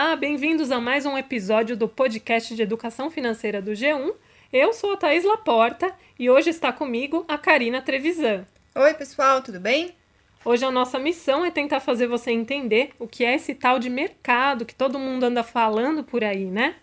Olá, bem-vindos a mais um episódio do podcast de educação financeira do G1. Eu sou a Thaís Laporta e hoje está comigo a Karina Trevisan. Oi, pessoal, tudo bem? Hoje a nossa missão é tentar fazer você entender o que é esse tal de mercado que todo mundo anda falando por aí, né?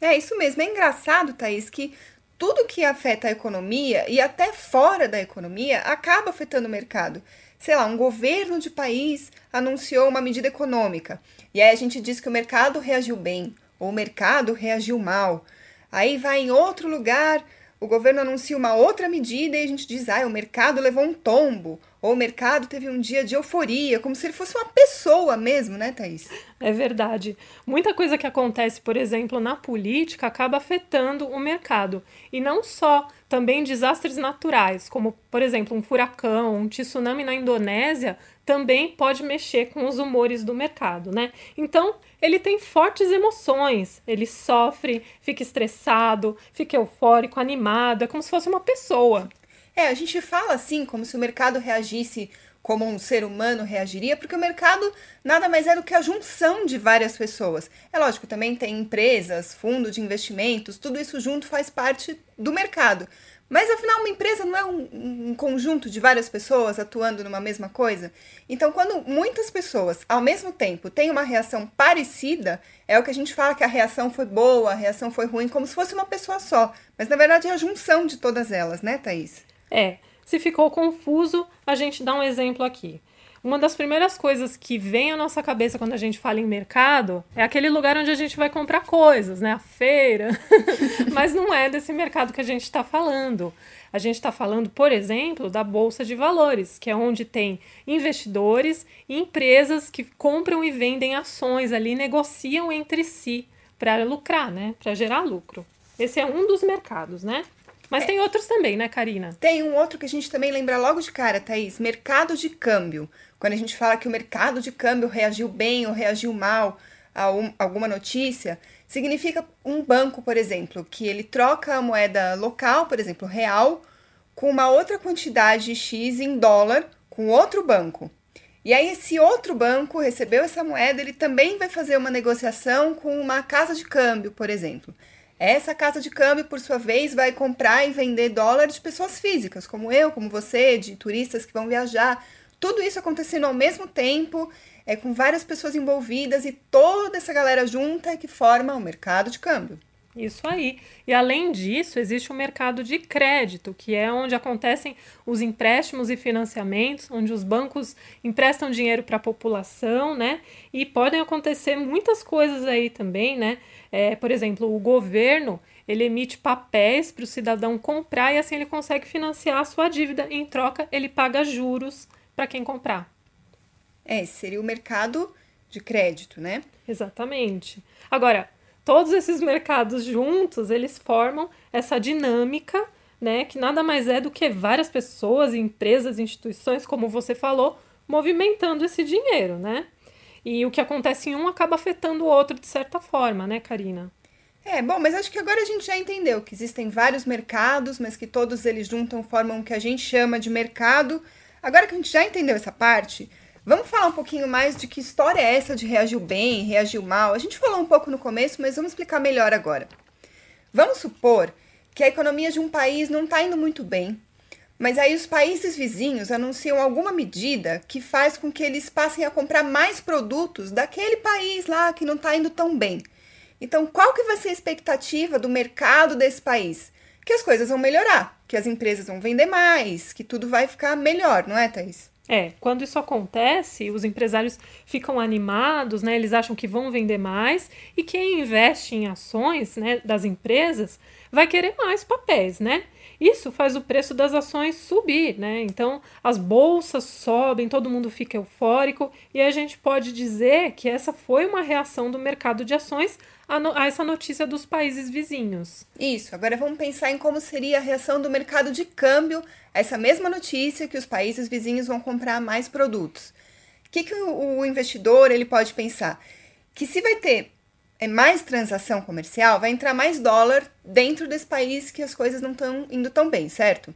É isso mesmo. É engraçado, Thaís, que tudo que afeta a economia e até fora da economia acaba afetando o mercado. Sei lá, um governo de país anunciou uma medida econômica e aí a gente diz que o mercado reagiu bem ou o mercado reagiu mal. Aí vai em outro lugar, o governo anuncia uma outra medida e a gente diz, ah, o mercado levou um tombo, ou o mercado teve um dia de euforia, como se ele fosse uma pessoa mesmo, né, Thaís? É verdade. Muita coisa que acontece, por exemplo, na política acaba afetando o mercado. E não só, também desastres naturais, como, por exemplo, um furacão, um tsunami na Indonésia, também pode mexer com os humores do mercado, né? Então, ele tem fortes emoções, ele sofre, fica estressado, fica eufórico, animado, é como se fosse uma pessoa. É, a gente fala assim, como se o mercado reagisse como um ser humano reagiria, porque o mercado nada mais é do que a junção de várias pessoas. É lógico, também tem empresas, fundos de investimentos, tudo isso junto faz parte do mercado. Mas afinal, uma empresa não é um, um, conjunto de várias pessoas atuando numa mesma coisa? Então, quando muitas pessoas ao mesmo tempo têm uma reação parecida, é o que a gente fala que a reação foi boa, a reação foi ruim, como se fosse uma pessoa só. Mas na verdade é a junção de todas elas, né, Thaís? É. Se ficou confuso, a gente dá um exemplo aqui. Uma das primeiras coisas que vem à nossa cabeça quando a gente fala em mercado é aquele lugar onde a gente vai comprar coisas, né? A feira. Mas não é desse mercado que a gente está falando. A gente está falando, por exemplo, da Bolsa de Valores, que é onde tem investidores e empresas que compram e vendem ações ali, negociam entre si para lucrar, né? Para gerar lucro. Esse é um dos mercados, né? Mas é. tem outros também, né, Karina? Tem um outro que a gente também lembra logo de cara, Thaís: mercado de câmbio. Quando a gente fala que o mercado de câmbio reagiu bem ou reagiu mal a um, alguma notícia, significa um banco, por exemplo, que ele troca a moeda local, por exemplo, real, com uma outra quantidade X em dólar com outro banco. E aí, esse outro banco recebeu essa moeda, ele também vai fazer uma negociação com uma casa de câmbio, por exemplo. Essa casa de câmbio, por sua vez, vai comprar e vender dólares de pessoas físicas, como eu, como você, de turistas que vão viajar. Tudo isso acontecendo ao mesmo tempo, é, com várias pessoas envolvidas e toda essa galera junta que forma o mercado de câmbio. Isso aí. E além disso, existe o mercado de crédito, que é onde acontecem os empréstimos e financiamentos, onde os bancos emprestam dinheiro para a população, né? E podem acontecer muitas coisas aí também, né? É, por exemplo, o governo ele emite papéis para o cidadão comprar e assim ele consegue financiar a sua dívida. Em troca, ele paga juros para quem comprar. É, seria o mercado de crédito, né? Exatamente. Agora, todos esses mercados juntos, eles formam essa dinâmica, né, que nada mais é do que várias pessoas, empresas, instituições, como você falou, movimentando esse dinheiro, né? E o que acontece em um acaba afetando o outro de certa forma, né, Karina? É, bom, mas acho que agora a gente já entendeu que existem vários mercados, mas que todos eles juntam formam o que a gente chama de mercado. Agora que a gente já entendeu essa parte, vamos falar um pouquinho mais de que história é essa de reagiu bem, reagiu mal. A gente falou um pouco no começo, mas vamos explicar melhor agora. Vamos supor que a economia de um país não está indo muito bem, mas aí os países vizinhos anunciam alguma medida que faz com que eles passem a comprar mais produtos daquele país lá que não está indo tão bem. Então, qual que vai ser a expectativa do mercado desse país? Que as coisas vão melhorar, que as empresas vão vender mais, que tudo vai ficar melhor, não é, Thaís? É, quando isso acontece, os empresários ficam animados, né? Eles acham que vão vender mais e quem investe em ações, né, das empresas vai querer mais papéis, né? Isso faz o preço das ações subir, né? Então as bolsas sobem, todo mundo fica eufórico e a gente pode dizer que essa foi uma reação do mercado de ações a, no, a essa notícia dos países vizinhos. Isso. Agora vamos pensar em como seria a reação do mercado de câmbio a essa mesma notícia que os países vizinhos vão comprar mais produtos. O que, que o, o investidor ele pode pensar? Que se vai ter é mais transação comercial, vai entrar mais dólar dentro desse país que as coisas não estão indo tão bem, certo?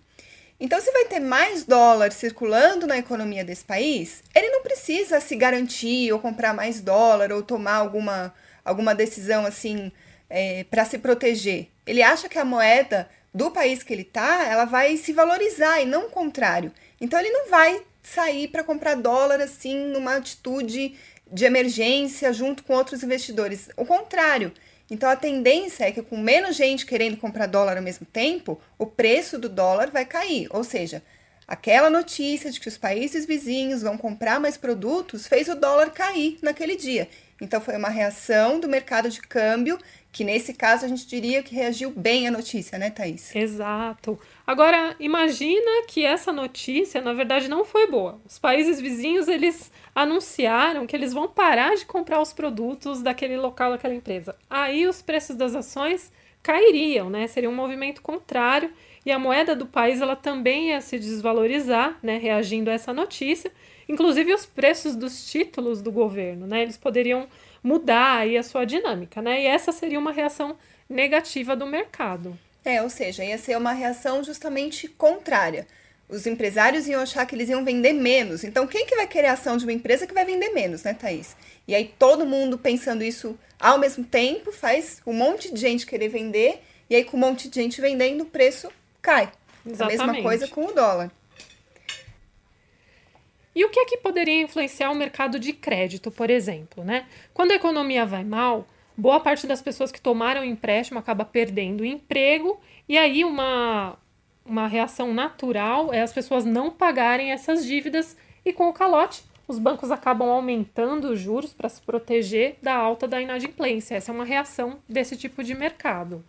Então, se vai ter mais dólar circulando na economia desse país, ele não precisa se garantir ou comprar mais dólar ou tomar alguma, alguma decisão assim é, para se proteger. Ele acha que a moeda do país que ele está, ela vai se valorizar e não o contrário. Então, ele não vai sair para comprar dólar assim numa atitude de emergência junto com outros investidores. O contrário. Então a tendência é que com menos gente querendo comprar dólar ao mesmo tempo, o preço do dólar vai cair. Ou seja, aquela notícia de que os países vizinhos vão comprar mais produtos fez o dólar cair naquele dia. Então foi uma reação do mercado de câmbio que nesse caso a gente diria que reagiu bem à notícia, né, Thaís? Exato. Agora, imagina que essa notícia, na verdade, não foi boa. Os países vizinhos, eles anunciaram que eles vão parar de comprar os produtos daquele local, daquela empresa. Aí os preços das ações cairiam, né? Seria um movimento contrário e a moeda do país ela também ia se desvalorizar, né, reagindo a essa notícia. Inclusive os preços dos títulos do governo, né? Eles poderiam mudar aí a sua dinâmica, né? E essa seria uma reação negativa do mercado. É, ou seja, ia ser uma reação justamente contrária. Os empresários iam achar que eles iam vender menos. Então, quem que vai querer a ação de uma empresa que vai vender menos, né, Thaís? E aí, todo mundo pensando isso ao mesmo tempo faz um monte de gente querer vender, e aí, com um monte de gente vendendo, o preço cai. Exatamente. A mesma coisa com o dólar. E o que é que poderia influenciar o mercado de crédito, por exemplo? Né? Quando a economia vai mal, boa parte das pessoas que tomaram empréstimo acaba perdendo o emprego, e aí uma, uma reação natural é as pessoas não pagarem essas dívidas, e com o calote, os bancos acabam aumentando os juros para se proteger da alta da inadimplência. Essa é uma reação desse tipo de mercado.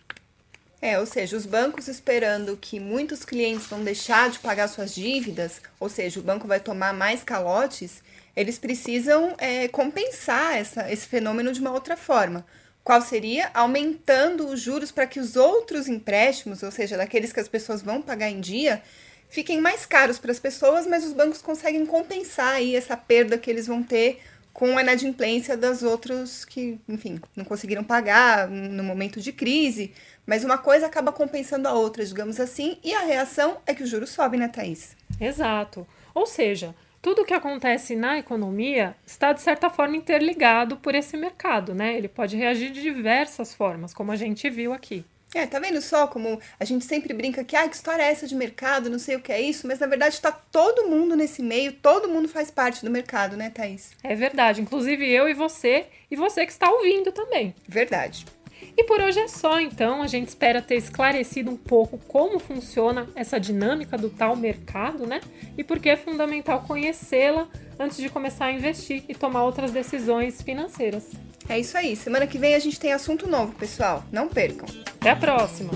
É, ou seja, os bancos esperando que muitos clientes vão deixar de pagar suas dívidas, ou seja, o banco vai tomar mais calotes, eles precisam é, compensar essa, esse fenômeno de uma outra forma. Qual seria? Aumentando os juros para que os outros empréstimos, ou seja, daqueles que as pessoas vão pagar em dia, fiquem mais caros para as pessoas, mas os bancos conseguem compensar aí essa perda que eles vão ter com a inadimplência das outros que, enfim, não conseguiram pagar no momento de crise, mas uma coisa acaba compensando a outra, digamos assim, e a reação é que o juro sobe, né, Thaís? Exato. Ou seja, tudo o que acontece na economia está, de certa forma, interligado por esse mercado, né? Ele pode reagir de diversas formas, como a gente viu aqui. É, tá vendo só como a gente sempre brinca que, ah, que história é essa de mercado, não sei o que é isso, mas na verdade está todo mundo nesse meio, todo mundo faz parte do mercado, né, Thaís? É verdade, inclusive eu e você, e você que está ouvindo também. Verdade. E por hoje é só, então. A gente espera ter esclarecido um pouco como funciona essa dinâmica do tal mercado, né? E por que é fundamental conhecê-la antes de começar a investir e tomar outras decisões financeiras. É isso aí. Semana que vem a gente tem assunto novo, pessoal. Não percam. Até a próxima!